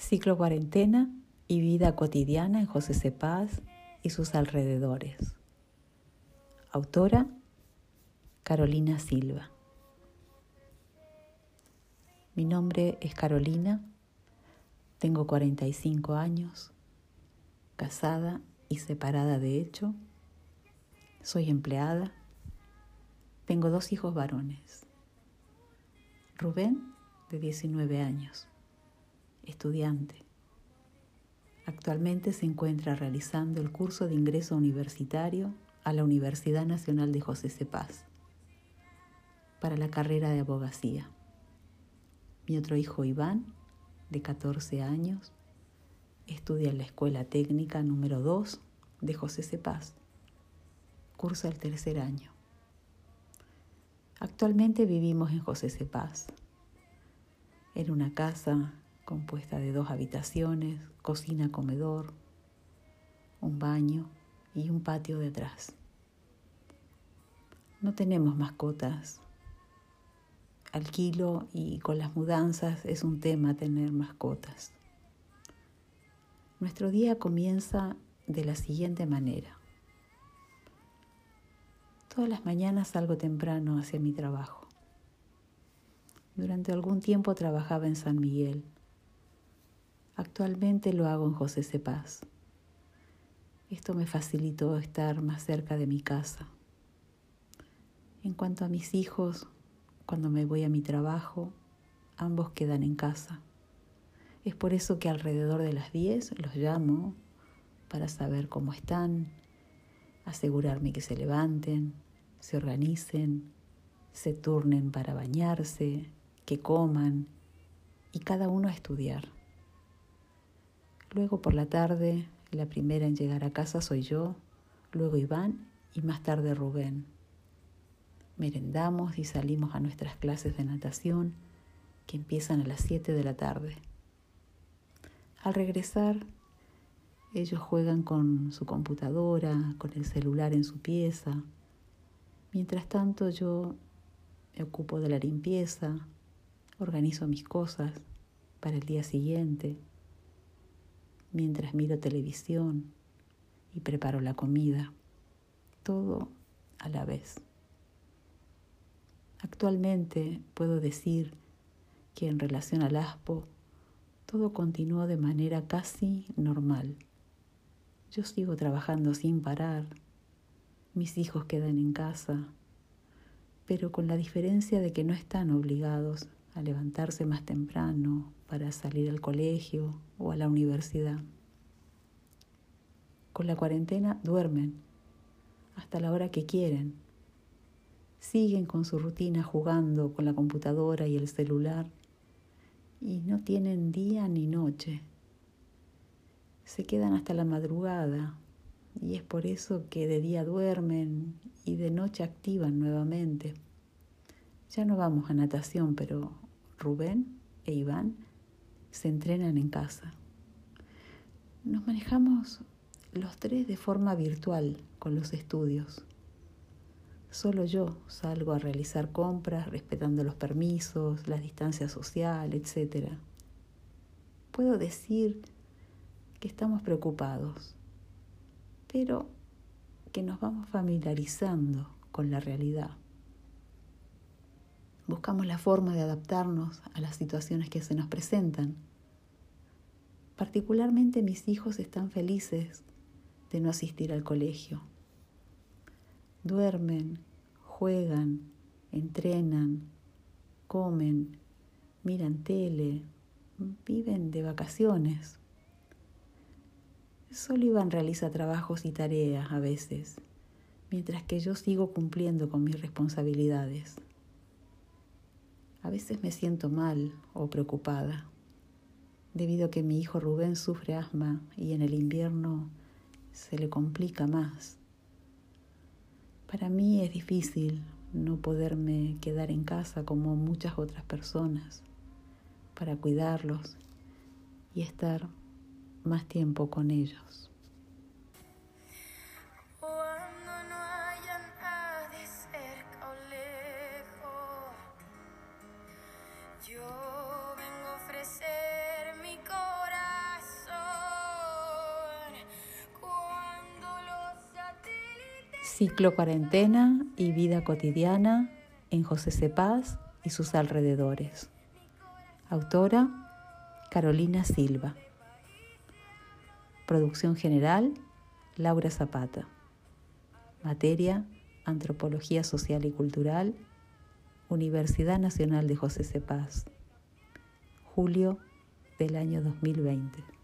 Ciclo cuarentena y vida cotidiana en José Cepaz y sus alrededores. Autora Carolina Silva. Mi nombre es Carolina, tengo 45 años, casada y separada de hecho, soy empleada, tengo dos hijos varones. Rubén, de 19 años, estudiante. Actualmente se encuentra realizando el curso de ingreso universitario a la Universidad Nacional de José Cepaz para la carrera de abogacía. Mi otro hijo Iván, de 14 años, estudia en la Escuela Técnica número 2 de José Cepaz. Cursa el tercer año. Actualmente vivimos en José Cepaz, en una casa compuesta de dos habitaciones, cocina, comedor, un baño y un patio detrás. No tenemos mascotas. Alquilo y con las mudanzas es un tema tener mascotas. Nuestro día comienza de la siguiente manera. Todas las mañanas salgo temprano hacia mi trabajo. Durante algún tiempo trabajaba en San Miguel Actualmente lo hago en José Cepaz. Esto me facilitó estar más cerca de mi casa. En cuanto a mis hijos, cuando me voy a mi trabajo, ambos quedan en casa. Es por eso que alrededor de las 10 los llamo para saber cómo están, asegurarme que se levanten, se organicen, se turnen para bañarse, que coman y cada uno a estudiar. Luego por la tarde, la primera en llegar a casa soy yo, luego Iván y más tarde Rubén. Merendamos y salimos a nuestras clases de natación que empiezan a las 7 de la tarde. Al regresar, ellos juegan con su computadora, con el celular en su pieza. Mientras tanto yo me ocupo de la limpieza, organizo mis cosas para el día siguiente mientras miro televisión y preparo la comida, todo a la vez. Actualmente puedo decir que en relación al ASPO, todo continuó de manera casi normal. Yo sigo trabajando sin parar, mis hijos quedan en casa, pero con la diferencia de que no están obligados a levantarse más temprano para salir al colegio o a la universidad. Con la cuarentena duermen hasta la hora que quieren. Siguen con su rutina jugando con la computadora y el celular y no tienen día ni noche. Se quedan hasta la madrugada y es por eso que de día duermen y de noche activan nuevamente. Ya no vamos a natación, pero Rubén e Iván se entrenan en casa. Nos manejamos los tres de forma virtual con los estudios. Solo yo salgo a realizar compras respetando los permisos, la distancia social, etc. Puedo decir que estamos preocupados, pero que nos vamos familiarizando con la realidad. Buscamos la forma de adaptarnos a las situaciones que se nos presentan. Particularmente mis hijos están felices de no asistir al colegio. Duermen, juegan, entrenan, comen, miran tele, viven de vacaciones. Solo Iván realiza trabajos y tareas a veces, mientras que yo sigo cumpliendo con mis responsabilidades. A veces me siento mal o preocupada, debido a que mi hijo Rubén sufre asma y en el invierno se le complica más. Para mí es difícil no poderme quedar en casa como muchas otras personas para cuidarlos y estar más tiempo con ellos. Ciclo Cuarentena y Vida Cotidiana en José Cepaz y sus alrededores. Autora Carolina Silva. Producción general Laura Zapata. Materia Antropología Social y Cultural, Universidad Nacional de José Cepaz. Julio del año 2020.